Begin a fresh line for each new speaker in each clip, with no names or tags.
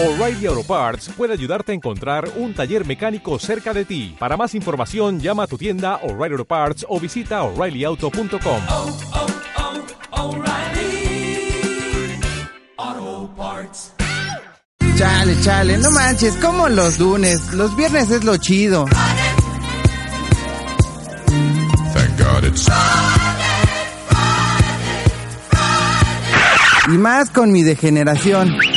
O'Reilly Auto Parts puede ayudarte a encontrar un taller mecánico cerca de ti. Para más información, llama a tu tienda O'Reilly Auto Parts o visita oreillyauto.com.
oh, oh, Parts.
Chale, chale, no manches, como los lunes, los viernes es lo chido.
Thank God it's
Y más con mi degeneración.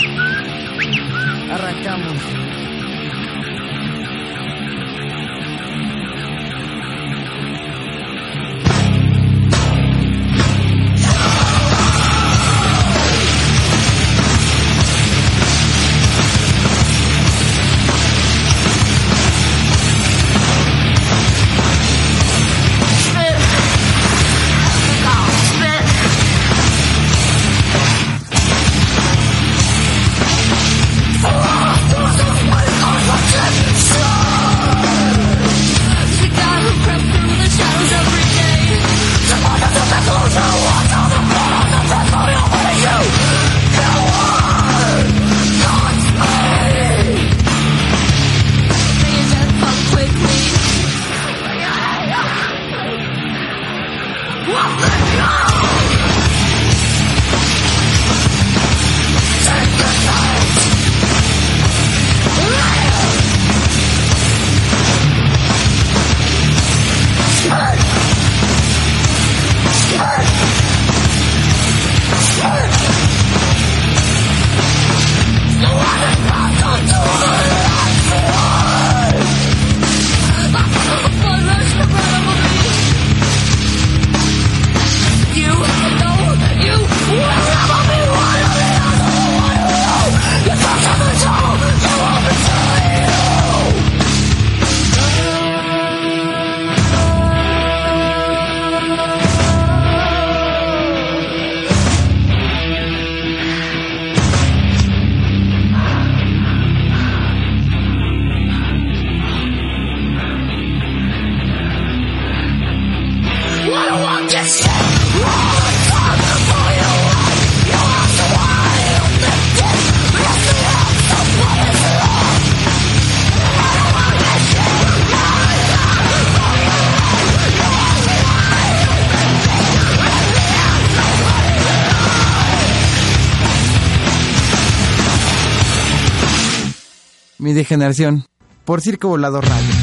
Por Circo Volador Radio.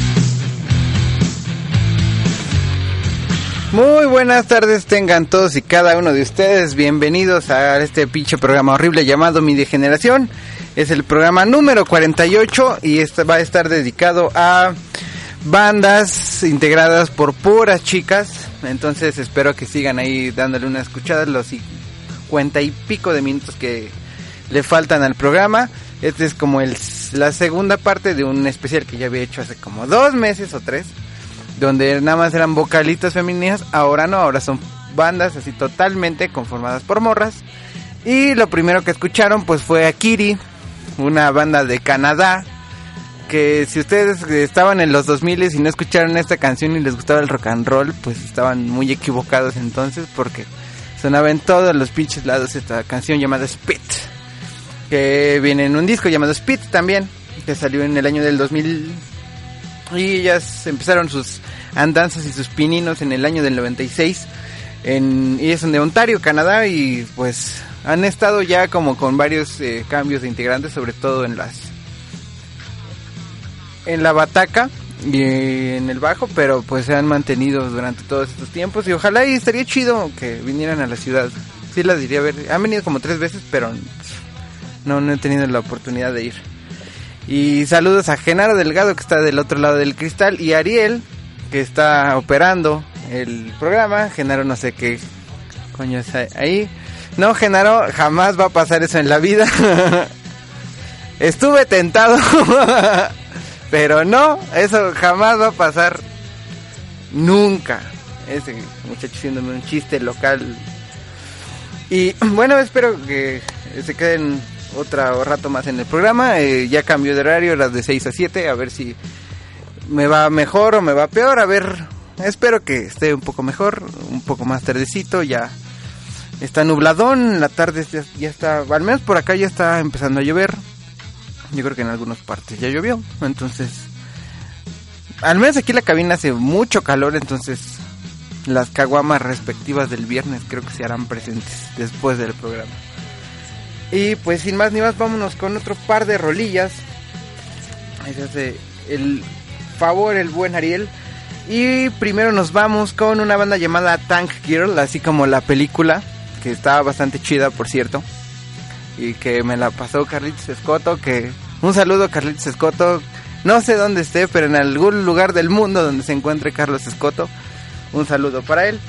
Muy buenas tardes tengan todos y cada uno de ustedes. Bienvenidos a este pinche programa horrible llamado Mi Degeneración. Es el programa número 48 y este va a estar dedicado a bandas integradas por puras chicas. Entonces espero que sigan ahí dándole una escuchada los cincuenta y pico de minutos que le faltan al programa. Este es como el, la segunda parte de un especial que ya había hecho hace como dos meses o tres. Donde nada más eran vocalistas femeninas. Ahora no, ahora son bandas así totalmente conformadas por morras. Y lo primero que escucharon pues fue Akiri, una banda de Canadá. Que si ustedes estaban en los 2000 y no escucharon esta canción y les gustaba el rock and roll, pues estaban muy equivocados entonces porque sonaba en todos los pinches lados esta canción llamada Spit que viene en un disco llamado Speed también, que salió en el año del 2000. Y ellas empezaron sus andanzas y sus pininos en el año del 96. En, y son de Ontario, Canadá, y pues han estado ya como con varios eh, cambios de integrantes, sobre todo en las. en la bataca y en el bajo, pero pues se han mantenido durante todos estos tiempos. Y ojalá y estaría chido que vinieran a la ciudad. Sí las diría a ver. Han venido como tres veces, pero no, no he tenido la oportunidad de ir. Y saludos a Genaro Delgado que está del otro lado del cristal y Ariel que está operando el programa. Genaro no sé qué coño es ahí. No, Genaro, jamás va a pasar eso en la vida. Estuve tentado, pero no, eso jamás va a pasar nunca. Ese muchacho haciéndome un chiste local. Y bueno, espero que se queden otro rato más en el programa. Eh, ya cambió de horario, las de 6 a 7. A ver si me va mejor o me va peor. A ver, espero que esté un poco mejor, un poco más tardecito. Ya está nubladón, la tarde ya, ya está, al menos por acá ya está empezando a llover. Yo creo que en algunas partes ya llovió, entonces... Al menos aquí la cabina hace mucho calor, entonces las caguamas respectivas del viernes creo que se harán presentes después del programa. Y pues sin más ni más, vámonos con otro par de rolillas. Ahí se hace el favor el buen Ariel. Y primero nos vamos con una banda llamada Tank Girl, así como la película, que estaba bastante chida, por cierto. Y que me la pasó Carlitos Escoto, que un saludo Carlitos Escoto. No sé dónde esté, pero en algún lugar del mundo donde se encuentre Carlos Escoto. Un saludo para él.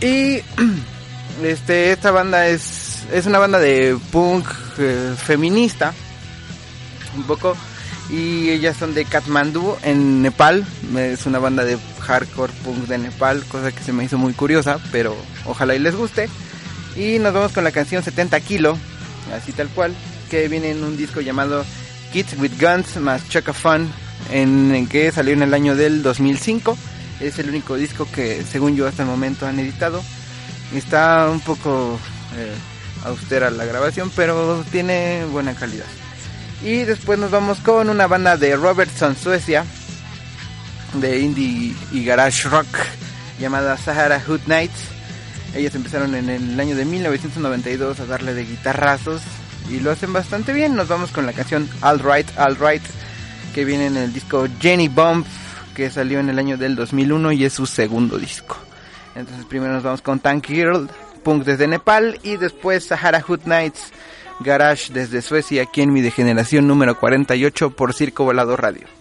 Y este esta banda es es una banda de punk eh, feminista un poco y ellas son de Kathmandu en Nepal. Es una banda de hardcore punk de Nepal cosa que se me hizo muy curiosa pero ojalá y les guste. Y nos vamos con la canción 70 kilo así tal cual que viene en un disco llamado Kids with Guns más Chaka Fun en, en que salió en el año del 2005 es el único disco que según yo hasta el momento han editado. Está un poco eh, austera la grabación, pero tiene buena calidad. Y después nos vamos con una banda de Robertson, Suecia, de indie y garage rock, llamada Sahara Hood Nights. Ellos empezaron en el año de 1992 a darle de guitarrazos y lo hacen bastante bien. Nos vamos con la canción All Right, All Right, que viene en el disco Jenny Bomb, que salió en el año del 2001 y es su segundo disco. Entonces primero nos vamos con Tank Girl, punk desde Nepal y después Sahara Hood Nights Garage desde Suecia aquí en mi degeneración número 48 por Circo Volado Radio.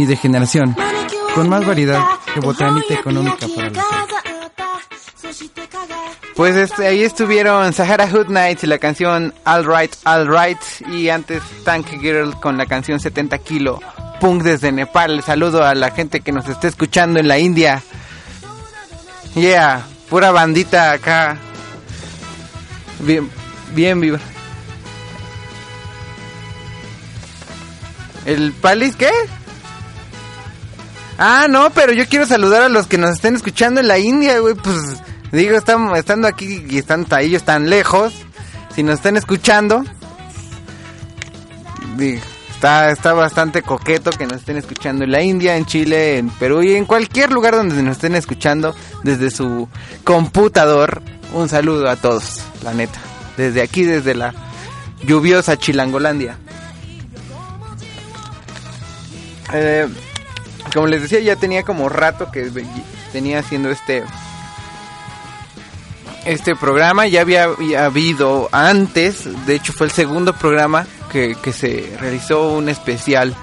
Mi degeneración. Con más variedad que botanita económica para la Pues este, ahí estuvieron Sahara Hood Nights y la canción All Right, All Right. Y antes Tank Girl con la canción 70 Kilo. Punk desde Nepal. Saludo a la gente que nos está escuchando en la India. Yeah, pura bandita acá. Bien, bien viva. ¿El Palis qué? Ah, no, pero yo quiero saludar a los que nos estén escuchando en la India, güey. Pues digo, estamos estando aquí y están ellos tan lejos. Si nos están escuchando, digo, está, está bastante coqueto que nos estén escuchando en la India, en Chile, en Perú y en cualquier lugar donde nos estén escuchando desde su computador. Un saludo a todos, la neta. Desde aquí, desde la lluviosa Chilangolandia. Eh, como les decía, ya tenía como rato que tenía haciendo este este programa. Ya había, había habido antes, de hecho fue el segundo programa que, que se realizó un especial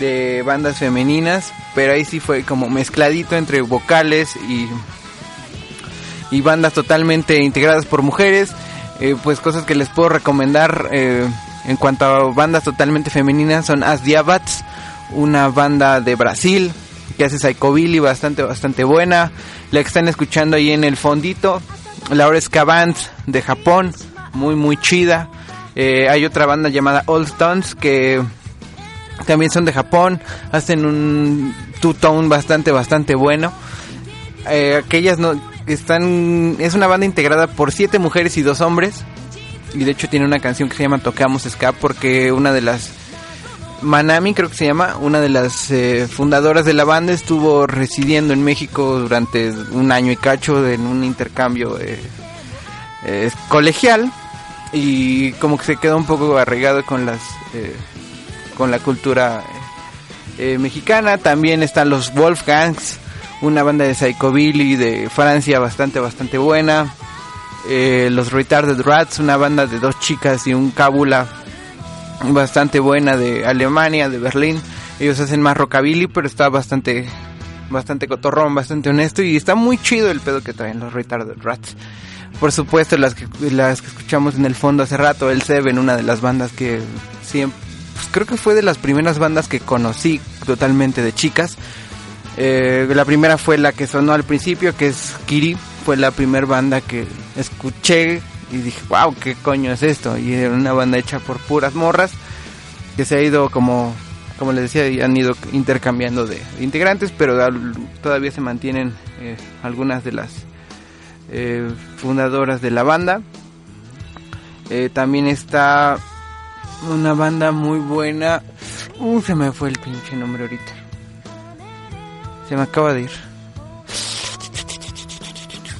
de bandas femeninas, pero ahí sí fue como mezcladito entre vocales y y bandas totalmente integradas por mujeres. Eh, pues cosas que les puedo recomendar eh, en cuanto a bandas totalmente femeninas son As Diabats, una banda de Brasil que hace psychobilly bastante bastante buena. La que están escuchando ahí en el fondito, Laura Band de Japón, muy muy chida. Eh, hay otra banda llamada All Stones que también son de Japón, hacen un two-tone bastante bastante bueno eh, aquellas no están es una banda integrada por siete mujeres y dos hombres y de hecho tiene una canción que se llama Tocamos Ska porque una de las Manami creo que se llama una de las eh, fundadoras de la banda estuvo residiendo en México durante un año y cacho en un intercambio eh, eh, colegial y como que se quedó un poco arraigado con las eh, con la cultura mexicana. También están los Wolfgangs una banda de psychobilly de Francia bastante bastante buena. Los Retarded Rats una banda de dos chicas y un cábula bastante buena de Alemania de Berlín ellos hacen más rockabilly pero está bastante bastante cotorrón bastante honesto y está muy chido el pedo que traen los Retarded Rats por supuesto las que las que escuchamos en el fondo hace rato el Seven una de las bandas que siempre pues, creo que fue de las primeras bandas que conocí totalmente de chicas eh, la primera fue la que sonó al principio, que es Kiri. Fue la primera banda que escuché y dije, wow, ¿qué coño es esto? Y era una banda hecha por puras morras que se ha ido como, como les decía, han ido intercambiando de integrantes, pero todavía se mantienen eh, algunas de las eh, fundadoras de la banda. Eh, también está una banda muy buena. Uh, se me fue el pinche nombre ahorita. Se me acaba de ir.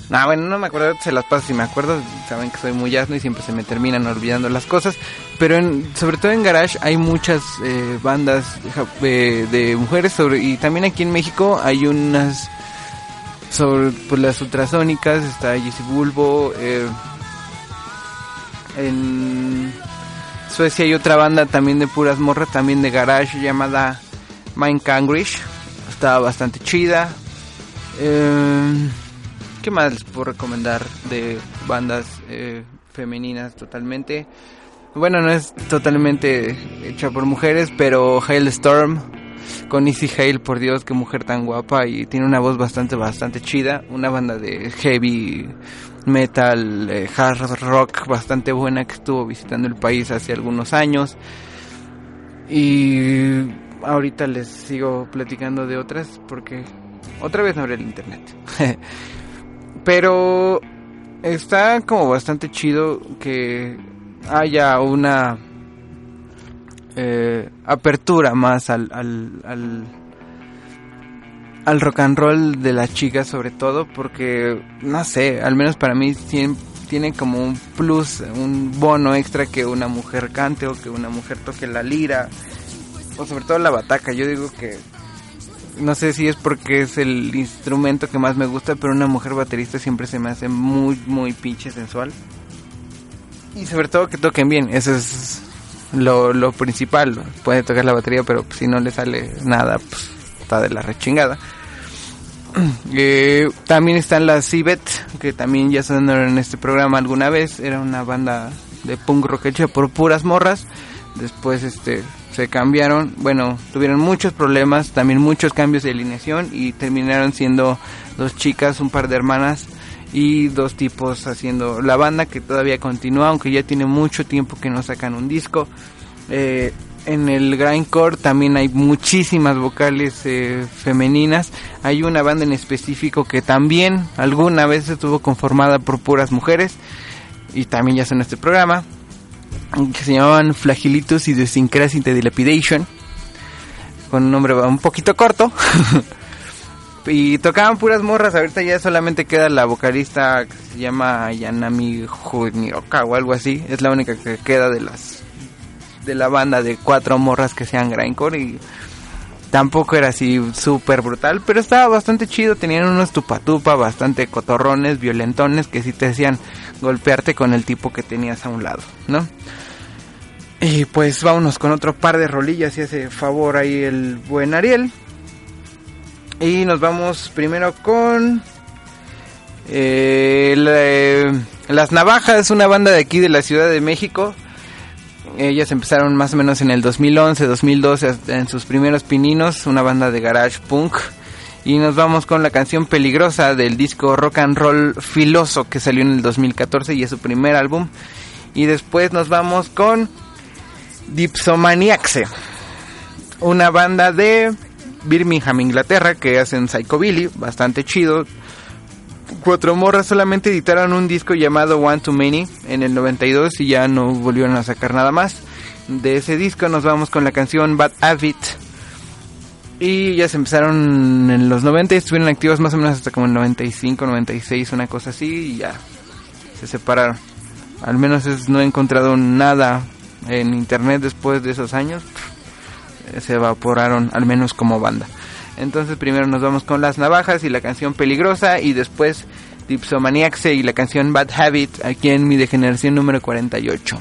No, bueno, no me acuerdo, se las paso si me acuerdo. Saben que soy muy asno y siempre se me terminan olvidando las cosas. Pero en, sobre todo en Garage hay muchas eh, bandas eh, de mujeres sobre, y también aquí en México hay unas sobre pues, las ultrasónicas, está Jesse Bulbo. eh, en Suecia hay otra banda también de puras morras, también de Garage llamada Mind Cangrish. Está bastante chida. Eh, ¿Qué más puedo recomendar de bandas eh, femeninas totalmente? Bueno, no es totalmente hecha por mujeres, pero Hailstorm con Easy Hale, por Dios, qué mujer tan guapa y tiene una voz bastante, bastante chida. Una banda de heavy metal, eh, hard rock bastante buena que estuvo visitando el país hace algunos años. Y ahorita les sigo platicando de otras porque otra vez no abre el internet. Pero está como bastante chido que haya una eh, apertura más al, al, al, al rock and roll de las chicas sobre todo porque no sé, al menos para mí tiene, tiene como un plus, un bono extra que una mujer cante o que una mujer toque la lira o sobre todo la bataca. Yo digo que no sé si es porque es el instrumento que más me gusta, pero una mujer baterista siempre se me hace muy, muy pinche sensual. Y sobre todo que toquen bien, eso es lo, lo principal. Puede tocar la batería, pero pues, si no le sale nada, pues está de la rechingada. Eh, también están las Cibet, que también ya sonaron en este programa alguna vez. Era una banda de punk rock hecha por puras morras. Después este se cambiaron, bueno, tuvieron muchos problemas, también muchos cambios de alineación y terminaron siendo dos chicas, un par de hermanas y dos tipos haciendo la banda que todavía continúa, aunque ya tiene mucho tiempo que no sacan un disco. Eh, en el grindcore también hay muchísimas vocales eh, femeninas. Hay una banda en específico que también alguna vez estuvo conformada por puras mujeres y también ya son este programa que se llamaban Flagilitus y Syncrasis de Dilapidation con un nombre un poquito corto y tocaban puras morras ahorita ya solamente queda la vocalista que se llama Yanami Junioka o algo así es la única que queda de las de la banda de cuatro morras que sean grindcore y tampoco era así súper brutal, pero estaba bastante chido, tenían unos tupatupa bastante cotorrones, violentones que sí te hacían golpearte con el tipo que tenías a un lado, ¿no? Y pues vámonos con otro par de rolillas si hace favor ahí el buen Ariel. Y nos vamos primero con eh, la- Las Navajas, una banda de aquí de la Ciudad de México. Ellas empezaron más o menos en el 2011, 2012, hasta en sus primeros pininos, una banda de garage punk. Y nos vamos con la canción Peligrosa del disco Rock and Roll Filoso que salió en el 2014 y es su primer álbum. Y después nos vamos con Dipsomaniaxe, una banda de Birmingham, Inglaterra, que hacen Psychobilly, bastante chido. Cuatro morras solamente editaron un disco llamado One Too Many en el 92 y ya no volvieron a sacar nada más. De ese disco nos vamos con la canción Bad Habit. Y ya se empezaron en los 90 y estuvieron activos más o menos hasta como el 95, 96, una cosa así y ya se separaron. Al menos es- no he encontrado nada en internet después de esos años. Se evaporaron, al menos como banda. Entonces primero nos vamos con Las Navajas y la canción Peligrosa y después Dipsomaniaxe y la canción Bad Habit aquí en mi degeneración número 48.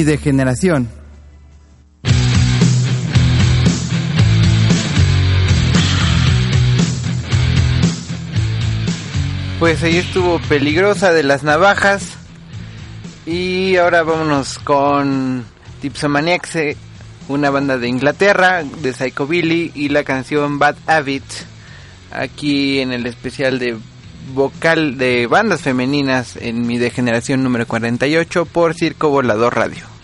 Mi degeneración. Pues ahí estuvo peligrosa de las navajas. Y ahora vámonos con Dipsomaniacs, eh, una banda de Inglaterra, de Psychobilly, y la canción Bad Habit. Aquí en el especial de vocal de bandas femeninas en mi degeneración número 48 por Circo Volador Radio.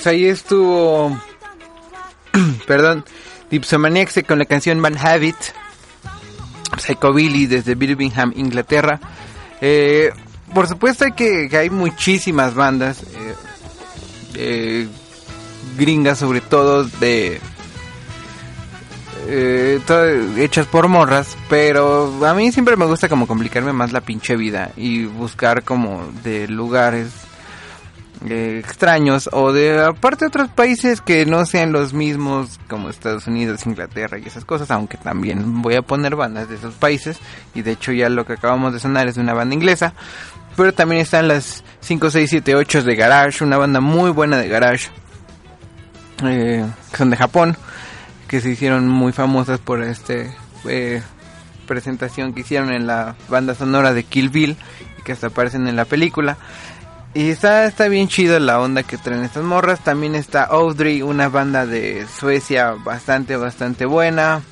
Pues ahí estuvo, perdón, Dipsomaniacs con la canción Van Habit, Psychobilly desde Birmingham, Inglaterra. Eh, por supuesto que, que hay muchísimas bandas eh, eh, gringas, sobre todo de eh, hechas por morras, pero a mí siempre me gusta como complicarme más la pinche vida y buscar como de lugares eh, extraños o de aparte de otros países que no sean los mismos como Estados Unidos, Inglaterra y esas cosas, aunque también voy a poner bandas de esos países y de hecho ya lo que acabamos de sonar es de una banda inglesa, pero también están las 5, 6, 7, 8 de Garage, una banda muy buena de Garage, eh, que son de Japón, que se hicieron muy famosas por este eh, presentación que hicieron en la banda sonora de Kill Bill y que hasta aparecen en la película. Y está, está bien chido la onda que traen estas morras. También está Audrey, una banda de Suecia bastante, bastante buena.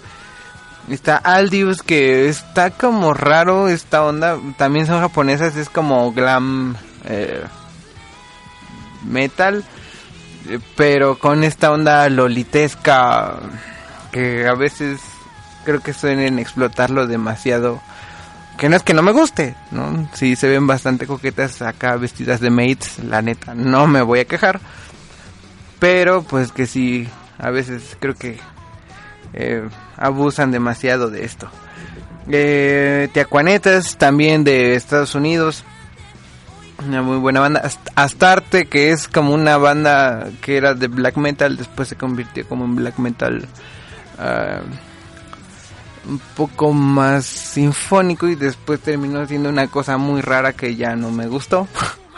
Está Aldius, que está como raro esta onda. También son japonesas, es como glam eh, metal. Pero con esta onda lolitesca que a veces creo que suelen explotarlo demasiado que no es que no me guste, ¿no? Sí se ven bastante coquetas acá vestidas de maids, la neta, no me voy a quejar. Pero pues que sí, a veces creo que eh, abusan demasiado de esto. Eh, Tiacuanetas, también de Estados Unidos. Una muy buena banda. Ast- Astarte, que es como una banda que era de black metal, después se convirtió como en black metal ah, un poco más sinfónico y después terminó siendo una cosa muy rara que ya no me gustó.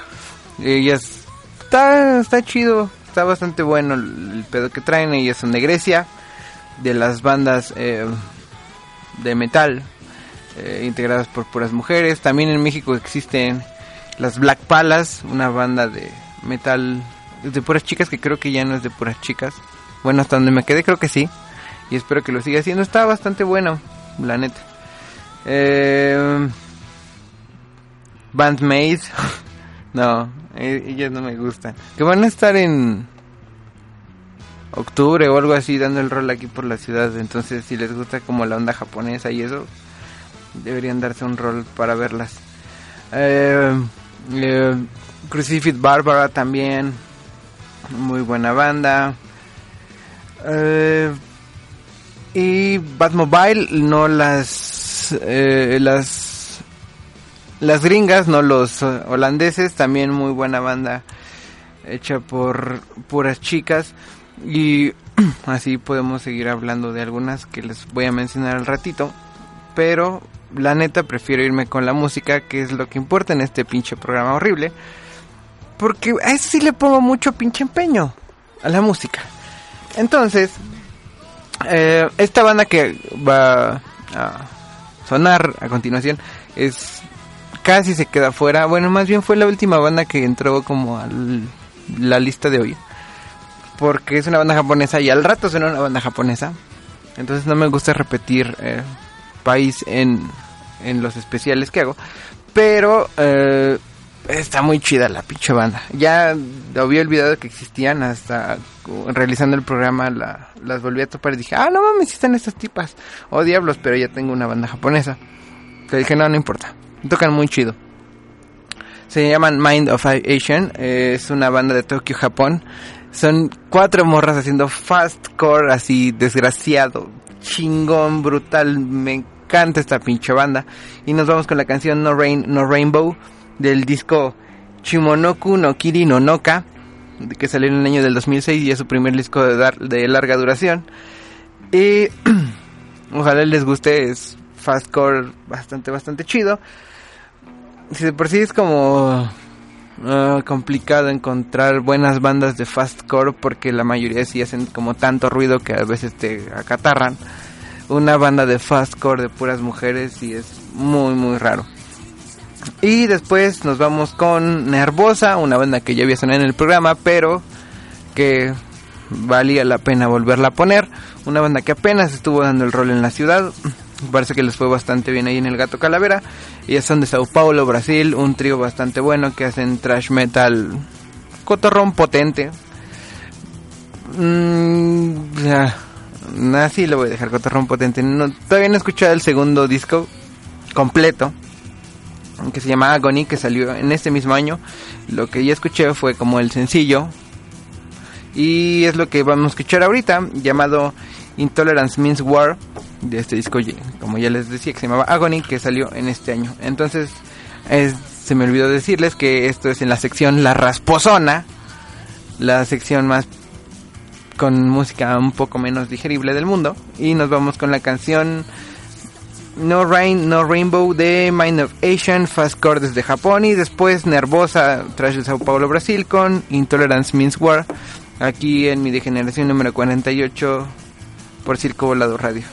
Ellas está, está chido, está bastante bueno el, el pedo que traen. Ellas son de Grecia, de las bandas eh, de metal eh, integradas por puras mujeres. También en México existen las Black Palas, una banda de metal de puras chicas que creo que ya no es de puras chicas. Bueno, hasta donde me quedé creo que sí. Y espero que lo siga haciendo. Está bastante bueno, la neta. Eh, Bandmaid. no, eh, ellas no me gustan. Que van a estar en octubre o algo así dando el rol aquí por la ciudad. Entonces, si les gusta como la onda japonesa y eso, deberían darse un rol para verlas. Eh, eh, Crucifix Barbara también. Muy buena banda. Eh, y Batmobile, no las. eh, las. Las gringas, no los eh, holandeses. También muy buena banda. Hecha por puras chicas. Y así podemos seguir hablando de algunas que les voy a mencionar al ratito. Pero la neta prefiero irme con la música, que es lo que importa en este pinche programa horrible. Porque a eso sí le pongo mucho pinche empeño. A la música. Entonces, eh, esta banda que va a sonar a continuación es casi se queda fuera. Bueno, más bien fue la última banda que entró como a la lista de hoy. Porque es una banda japonesa y al rato suena una banda japonesa. Entonces no me gusta repetir eh, país en, en los especiales que hago. Pero eh, está muy chida la pinche banda. Ya había olvidado que existían hasta realizando el programa la, las volví a topar y dije, ah, no mames, están estas tipas. Oh, diablos, pero ya tengo una banda japonesa. Le dije, no, no importa. Tocan muy chido. Se llaman Mind of Asian. eh, es una banda de Tokio, Japón. Son cuatro morras haciendo fastcore así desgraciado, chingón, brutal. Me encanta esta pinche banda. Y nos vamos con la canción No Rain, No Rainbow del disco Chimonoku no Kiri no Noka, que salió en el año del 2006 y es su primer disco de, dar- de larga duración. Y ojalá les guste, es fastcore bastante, bastante chido. Si de por sí es como ah, complicado encontrar buenas bandas de fastcore porque la mayoría sí hacen como tanto ruido que a veces te acatarran. Una banda de fastcore de puras mujeres y es muy muy raro. Y después nos vamos con Nervosa, una banda que ya había sonado en el programa, pero que valía la pena volverla a poner. Una banda que apenas estuvo dando el rol en la ciudad. Parece que les fue bastante bien ahí en el Gato Calavera. Ellas son de Sao Paulo, Brasil, un trío bastante bueno que hacen trash metal cotorrón potente. Mm, así lo voy a dejar cotorrón potente. Todavía no he escuchado el segundo disco completo que se llama Agony, que salió en este mismo año. Lo que ya escuché fue como el sencillo. Y es lo que vamos a escuchar ahorita, llamado Intolerance Means War, de este disco, como ya les decía, que se llamaba Agony, que salió en este año. Entonces, es- se me olvidó decirles que esto es en la sección La Rasposona, la sección más con música un poco menos digerible del mundo. Y nos vamos con la canción no Rain, No Rainbow de Mind of Asian, Fastcore desde Japón y después Nervosa, Trash de Sao Paulo, Brasil con Intolerance Means War, aquí en mi degeneración número 48 por Circo Volado Radio.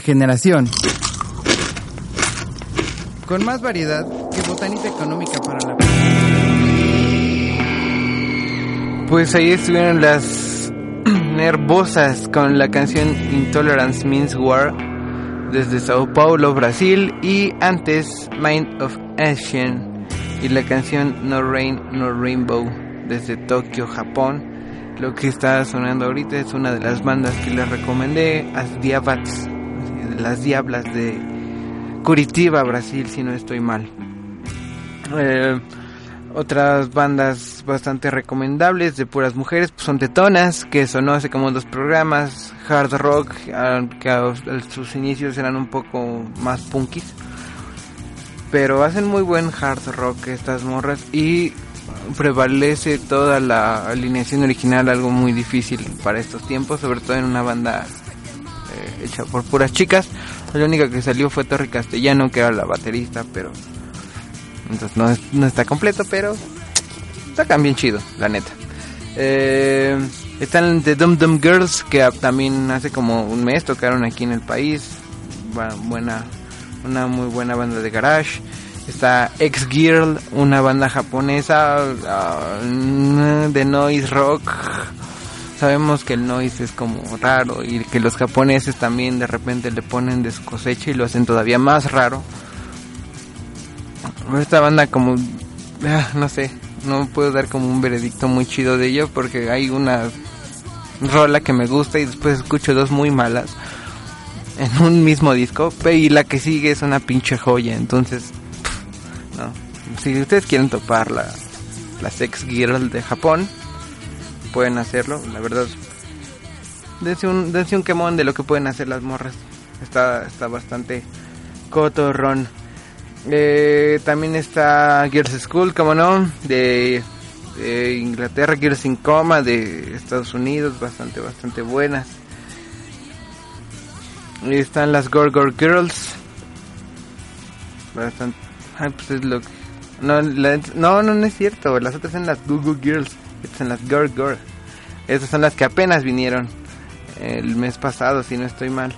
Degeneración. Con más variedad que botanita económica para la... Pues ahí estuvieron las nervosas con la canción Intolerance Means War desde Sao Paulo, Brasil y antes Mind of Ancient y la canción No Rain No Rainbow desde Tokio, Japón. Lo que está sonando ahorita es una de las bandas que les recomendé, As Diabats, las Diablas de Curitiba, Brasil, si no estoy mal. Eh, otras bandas bastante recomendables de puras mujeres pues son Tetonas, que sonó hace como dos programas, Hard Rock, que a sus inicios eran un poco más punkis, pero hacen muy buen hard rock estas morras y prevalece toda la alineación original, algo muy difícil para estos tiempos, sobre todo en una banda hecha por puras chicas. La única que salió fue Torre Castellano, que era la baterista, pero entonces no, es- no está completo, pero sacan bien chido, la neta. Eh, están The Dum Dum Girls, que también hace como un mes tocaron aquí en el país. Bu- buena, una muy buena banda de garage. Está X Girl, una banda japonesa ah, de noise rock. Sabemos que el noise es como raro y que los japoneses también de repente le ponen de su cosecha y lo hacen todavía más raro. Esta banda como, ah, no sé, no puedo dar como un veredicto muy chido de ello porque hay una rola que me gusta y después escucho dos muy malas en un mismo disco y la que sigue es una pinche joya, entonces, no. Si ustedes quieren topar la Sex Girl de Japón, pueden hacerlo, la verdad. Dense un, dense un quemón de lo que pueden hacer las morras. Está, está bastante cotorrón. Eh, también está Girls School, como no, de, Inglaterra, Girls in Coma de Estados Unidos, bastante, bastante buenas. Y están las Gorgor Girls. Bastante. Ay, pues es lo que. No, no, no, no es cierto. Las otras son las Google Girls. Estas son las Gorgor. Estas son las que apenas vinieron el mes pasado, si no estoy mal.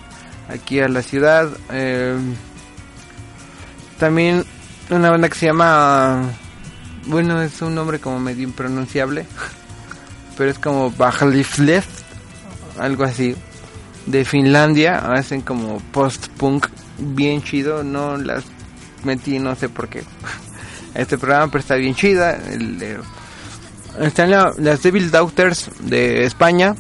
Aquí a la ciudad. Eh, también una banda que se llama. Bueno, es un nombre como medio impronunciable. Pero es como Bajliflef. Algo así. De Finlandia. Hacen como post-punk bien chido. No las metí, no sé por qué. Este programa, pero está bien chida. El, eh, están la- las Devil Daughters de España.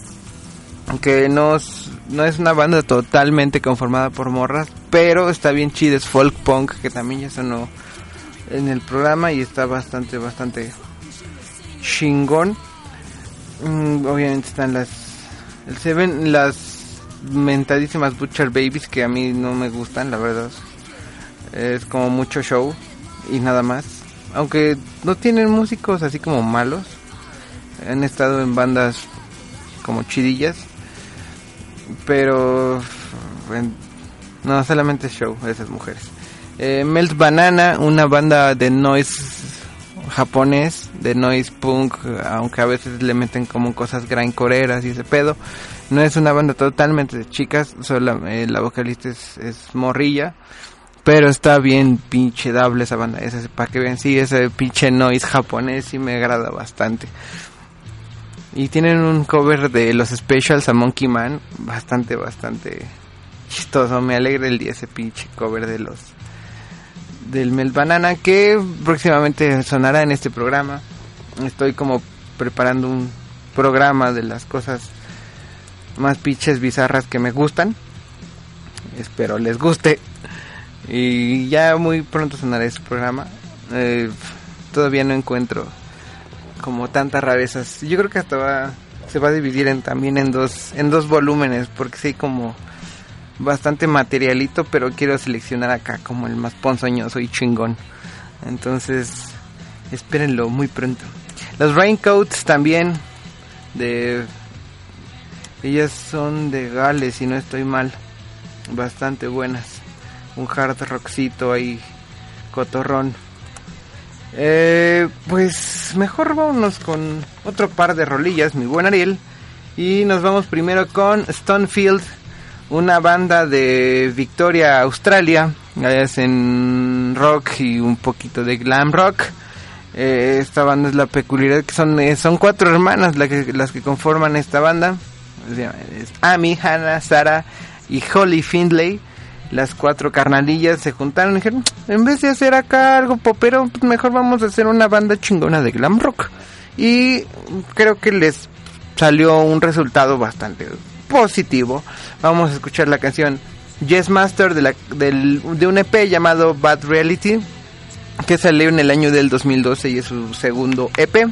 Que no, es- no es una banda totalmente conformada por morras. Pero está bien chida. Es folk punk. Que también ya sonó en el programa. Y está bastante, bastante chingón. Mm, obviamente están las el Seven, las mentadísimas Butcher Babies que a mí no me gustan, la verdad. Es como mucho show y nada más. Aunque no tienen músicos así como malos. Han estado en bandas como chidillas. Pero no solamente show esas mujeres. Eh, Melt Banana, una banda de noise japonés, de noise punk, aunque a veces le meten como cosas grindcoreeras y ese pedo. No es una banda totalmente de chicas, solo eh, la vocalista es, es morrilla. Pero está bien pinche dable esa banda, esa para que vean, sí, ese pinche noise japonés sí me agrada bastante. Y tienen un cover de los specials a Monkey Man, bastante, bastante chistoso. Me alegra el día ese pinche cover de los del Mel Banana que próximamente sonará en este programa. Estoy como preparando un programa de las cosas más pinches bizarras que me gustan. Espero les guste. Y ya muy pronto sonará ese programa. Eh, todavía no encuentro como tantas rarezas. Yo creo que hasta va, se va a dividir en, también en dos, en dos volúmenes, porque sí como bastante materialito, pero quiero seleccionar acá como el más ponzoñoso y chingón. Entonces, espérenlo muy pronto. Los Raincoats también, de... Ellas son de Gales, si no estoy mal. Bastante buenas. Un hard rockcito ahí, cotorrón. Eh, pues mejor vámonos con otro par de rolillas, mi buen Ariel. Y nos vamos primero con Stonefield, una banda de Victoria, Australia, hacen rock y un poquito de glam rock. Eh, esta banda es la peculiaridad que son eh, son cuatro hermanas las que, las que conforman esta banda. Amy, Hannah, Sarah y Holly Findlay. Las cuatro carnalillas se juntaron y dijeron, en vez de hacer acá algo popero, pues mejor vamos a hacer una banda chingona de glam rock. Y creo que les salió un resultado bastante positivo. Vamos a escuchar la canción Yes Master de, de un EP llamado Bad Reality que salió en el año del 2012 y es su segundo EP.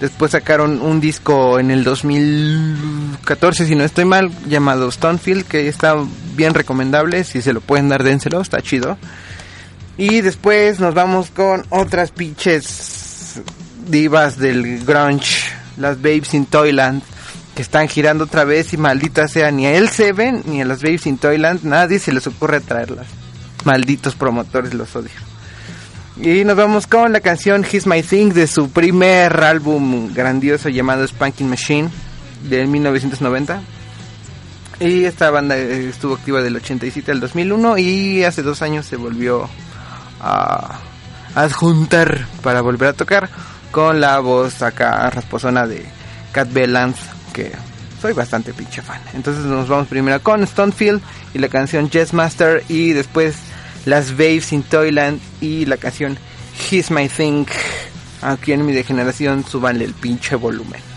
Después sacaron un disco en el 2014, si no estoy mal, llamado Stonefield, que está bien recomendable. Si se lo pueden dar, dénselo, está chido. Y después nos vamos con otras pinches divas del grunge, las Babes in Toyland, que están girando otra vez y maldita sea, ni a él se ven, ni a las Babes in Toyland, nadie se les ocurre traerlas. Malditos promotores, los odio. Y nos vamos con la canción He's My Thing de su primer álbum grandioso llamado Spanking Machine de 1990. Y esta banda estuvo activa del 87 al 2001 y hace dos años se volvió a adjuntar para volver a tocar con la voz acá rasposona de Cat Lance que soy bastante pinche fan. Entonces nos vamos primero con Stonefield y la canción Jazz Master y después las Waves in Toyland y la canción He's My Thing. Aquí en mi degeneración subanle el pinche volumen.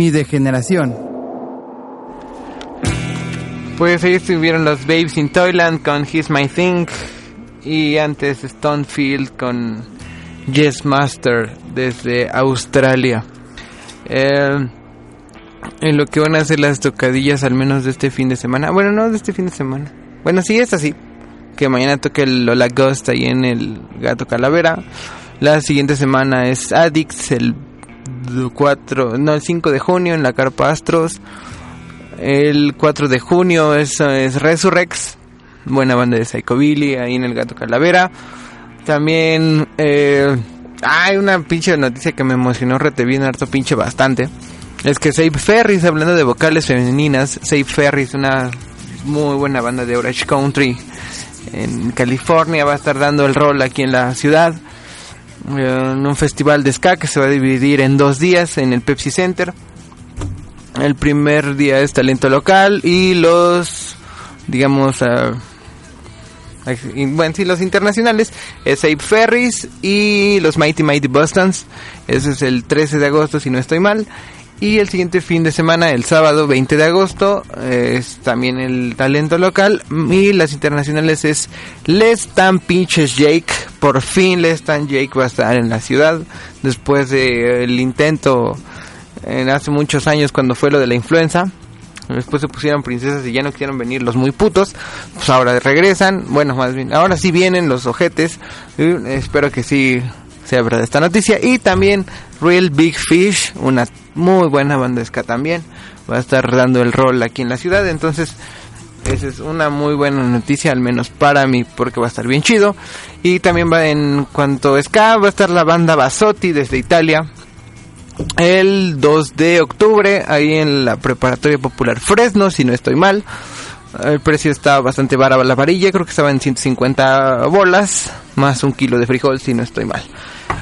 Mi degeneración. Pues ahí estuvieron los Babes in Toyland con He's My Thing y antes Stonefield con Yes Master desde Australia. Eh, en lo que van a ser las tocadillas al menos de este fin de semana. Bueno, no de este fin de semana. Bueno, sí, es así. Que mañana toque el Lola Ghost ahí en el Gato Calavera. La siguiente semana es Addicts el 4, no, el 5 de junio en la Carpa Astros. El 4 de junio es, es Resurrex, buena banda de Psychobilly ahí en el Gato Calavera. También eh, hay una pinche noticia que me emocionó rete bien harto pinche bastante. Es que Save Ferris, hablando de vocales femeninas, Save Ferris, una muy buena banda de Orange Country en California, va a estar dando el rol aquí en la ciudad. Eh, En un festival de ska que se va a dividir en dos días en el Pepsi Center. El primer día es talento local y los, digamos, y, bueno, sí, los internacionales es Ape Ferris y los Mighty Mighty Bostons. Ese es el 13 de agosto, si no estoy mal. Y el siguiente fin de semana, el sábado 20 de agosto, eh, es también el talento local. Y las internacionales es Les Tan Pinches Jake. Por fin Les Tan Jake va a estar en la ciudad. Después del intento en hace muchos años cuando fue lo de la influenza. Después se pusieron princesas y ya no quisieron venir los muy putos. Pues ahora regresan. Bueno, más bien, ahora sí vienen los ojetes. Y espero que sí sea verdad esta noticia. Y también Real Big Fish, una muy buena banda de ska también. Va a estar dando el rol aquí en la ciudad. Entonces, esa es una muy buena noticia, al menos para mí, porque va a estar bien chido. Y también va en cuanto a ska, va a estar la banda Basotti desde Italia el 2 de octubre ahí en la preparatoria popular Fresno, si no estoy mal. El precio está bastante barato la varilla, creo que estaba en 150 bolas, más un kilo de frijol, si no estoy mal.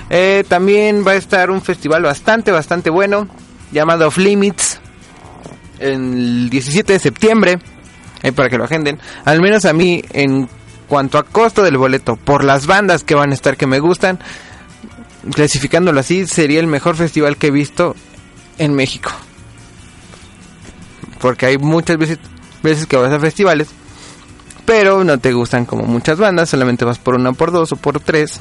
Eh, también va a estar un festival bastante, bastante bueno, llamado Off Limits, el 17 de septiembre, eh, para que lo agenden. Al menos a mí, en cuanto a costo del boleto, por las bandas que van a estar que me gustan, clasificándolo así, sería el mejor festival que he visto en México. Porque hay muchas veces, veces que vas a festivales, pero no te gustan como muchas bandas, solamente vas por una, por dos o por tres.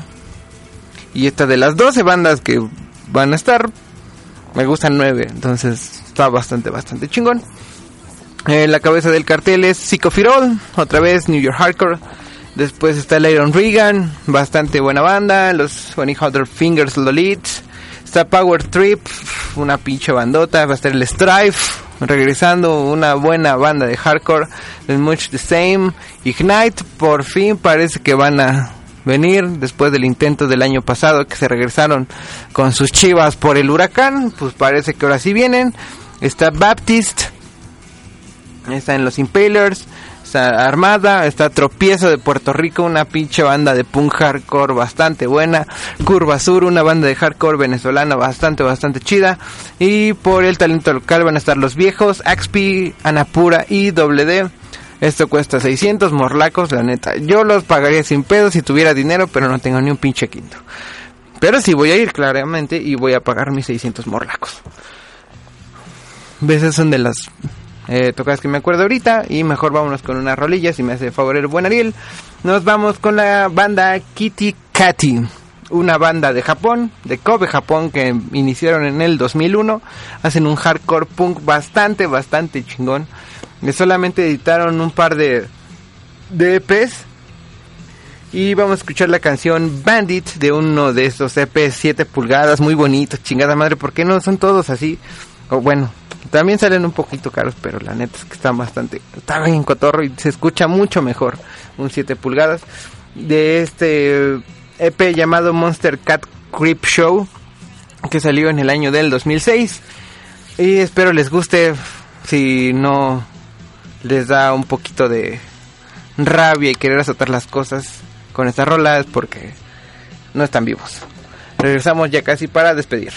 Y esta de las 12 bandas que van a estar, me gustan nueve, entonces está bastante, bastante chingón. Eh, la cabeza del cartel es Psychofirol, otra vez New York Hardcore. Después está el Iron Regan, bastante buena banda. Los Funny Hunter Fingers Lolits. Está Power Trip, una pinche bandota. Va a estar el Strife, regresando, una buena banda de hardcore. Much the Same. Ignite, por fin parece que van a venir después del intento del año pasado que se regresaron con sus chivas por el huracán. Pues parece que ahora sí vienen. Está Baptist, está en los Impalers, está Armada, está Tropiezo de Puerto Rico, una pinche banda de punk hardcore bastante buena, Curva Sur, una banda de hardcore venezolana bastante, bastante chida, y por el talento local van a estar Los Viejos, Axpi, Anapura y WD. Esto cuesta 600 morlacos, la neta. Yo los pagaría sin pedo si tuviera dinero, pero no tengo ni un pinche quinto. Pero sí voy a ir claramente y voy a pagar mis 600 morlacos. Esas son de las eh, tocadas que me acuerdo ahorita. Y mejor vámonos con una rolilla, si me hace favor el buen Ariel. Nos vamos con la banda Kitty Katy. Una banda de Japón, de Kobe, Japón, que iniciaron en el 2001. Hacen un hardcore punk bastante, bastante chingón. Que solamente editaron un par de, de EPs. Y vamos a escuchar la canción Bandit de uno de estos EPs 7 pulgadas, muy bonitos, chingada madre, ¿por qué no son todos así? O bueno, también salen un poquito caros, pero la neta es que están bastante, está bien cotorro y se escucha mucho mejor un 7 pulgadas de este EP llamado Monster Cat Creep Show que salió en el año del 2006 y espero les guste si no les da un poquito de rabia y querer azotar las cosas con estas rolas porque no están vivos. Regresamos ya casi para despedir.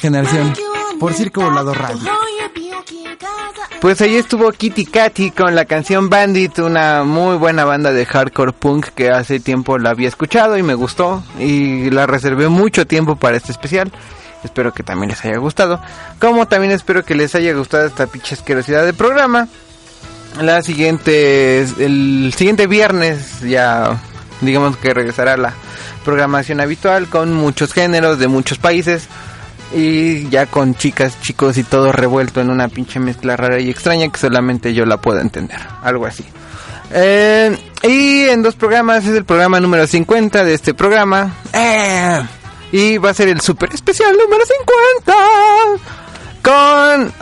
Degeneración por Circo Volador Radio.
Pues ahí estuvo Kitty Catty con la canción Bandit, una muy buena banda de hardcore punk que hace tiempo la había escuchado y me gustó y la reservé mucho tiempo para este especial. Espero que también les haya gustado. Como también espero que les haya gustado esta pinche asquerosidad de programa. La siguiente, el siguiente viernes ya digamos que regresará la programación habitual con muchos géneros de muchos países y ya con chicas, chicos y todo revuelto en una pinche mezcla rara y extraña que solamente yo la puedo entender, algo así. Eh, y en dos programas es el programa número 50 de este programa. Eh, y va a ser el super especial número 50 con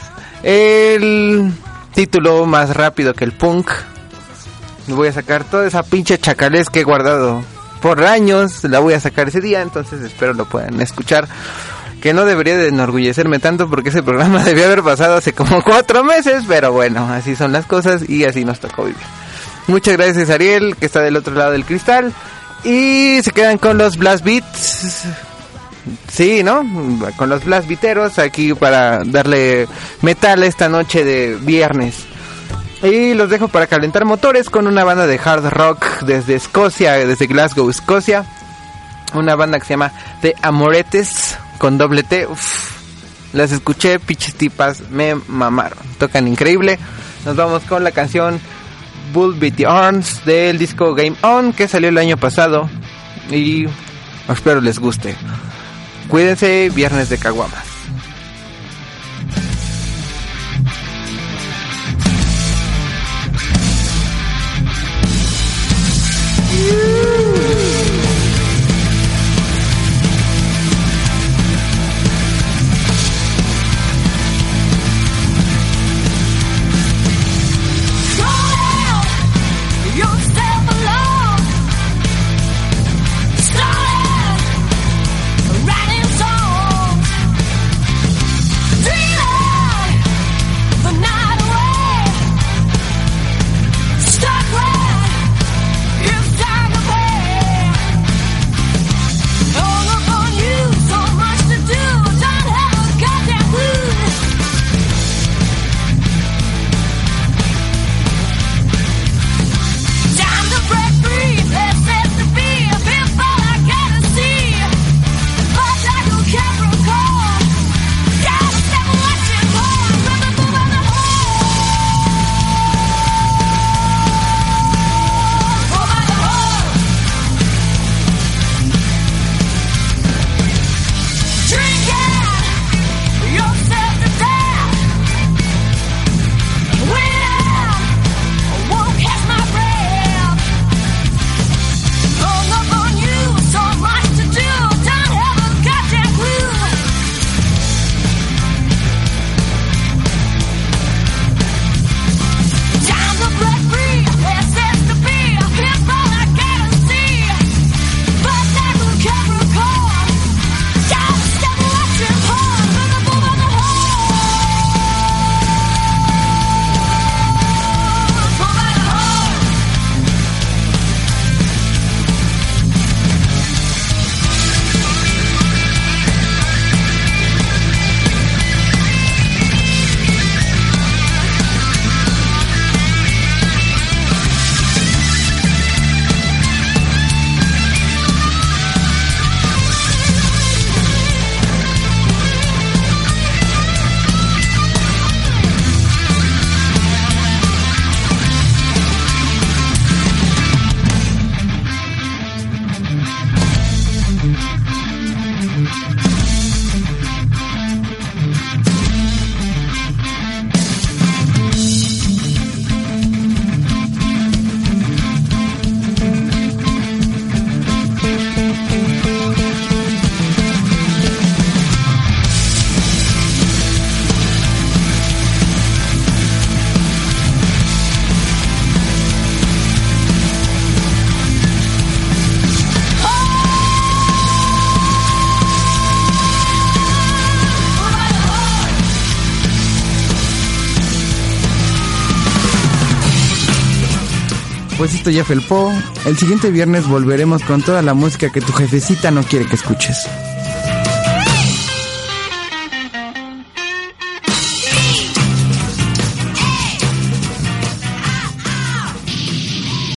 el título más rápido que el punk. Voy a sacar toda esa pinche chacalés que he guardado por años. La voy a sacar ese día, entonces espero lo puedan escuchar. Que no debería de enorgullecerme tanto porque ese programa debió haber pasado hace como cuatro meses, pero bueno, así son las cosas y así nos tocó vivir. Muchas gracias Ariel, que está del otro lado del cristal. Y se quedan con los Blast Beats. Sí, ¿no? Con los Blast Beateros aquí para darle metal esta noche de viernes. Y los dejo para calentar motores con una banda de hard rock desde Escocia, desde Glasgow, Escocia. Una banda que se llama The Amoretes con doble T. Uf, las escuché, pinches tipas, me mamaron. Tocan increíble. Nos vamos con la canción Bull Beat the Arms del disco Game On que salió el año pasado. Y espero les guste. Cuídense, viernes de Caguamas.
Esto ya felpó. El siguiente viernes volveremos con toda la música que tu jefecita no quiere que escuches.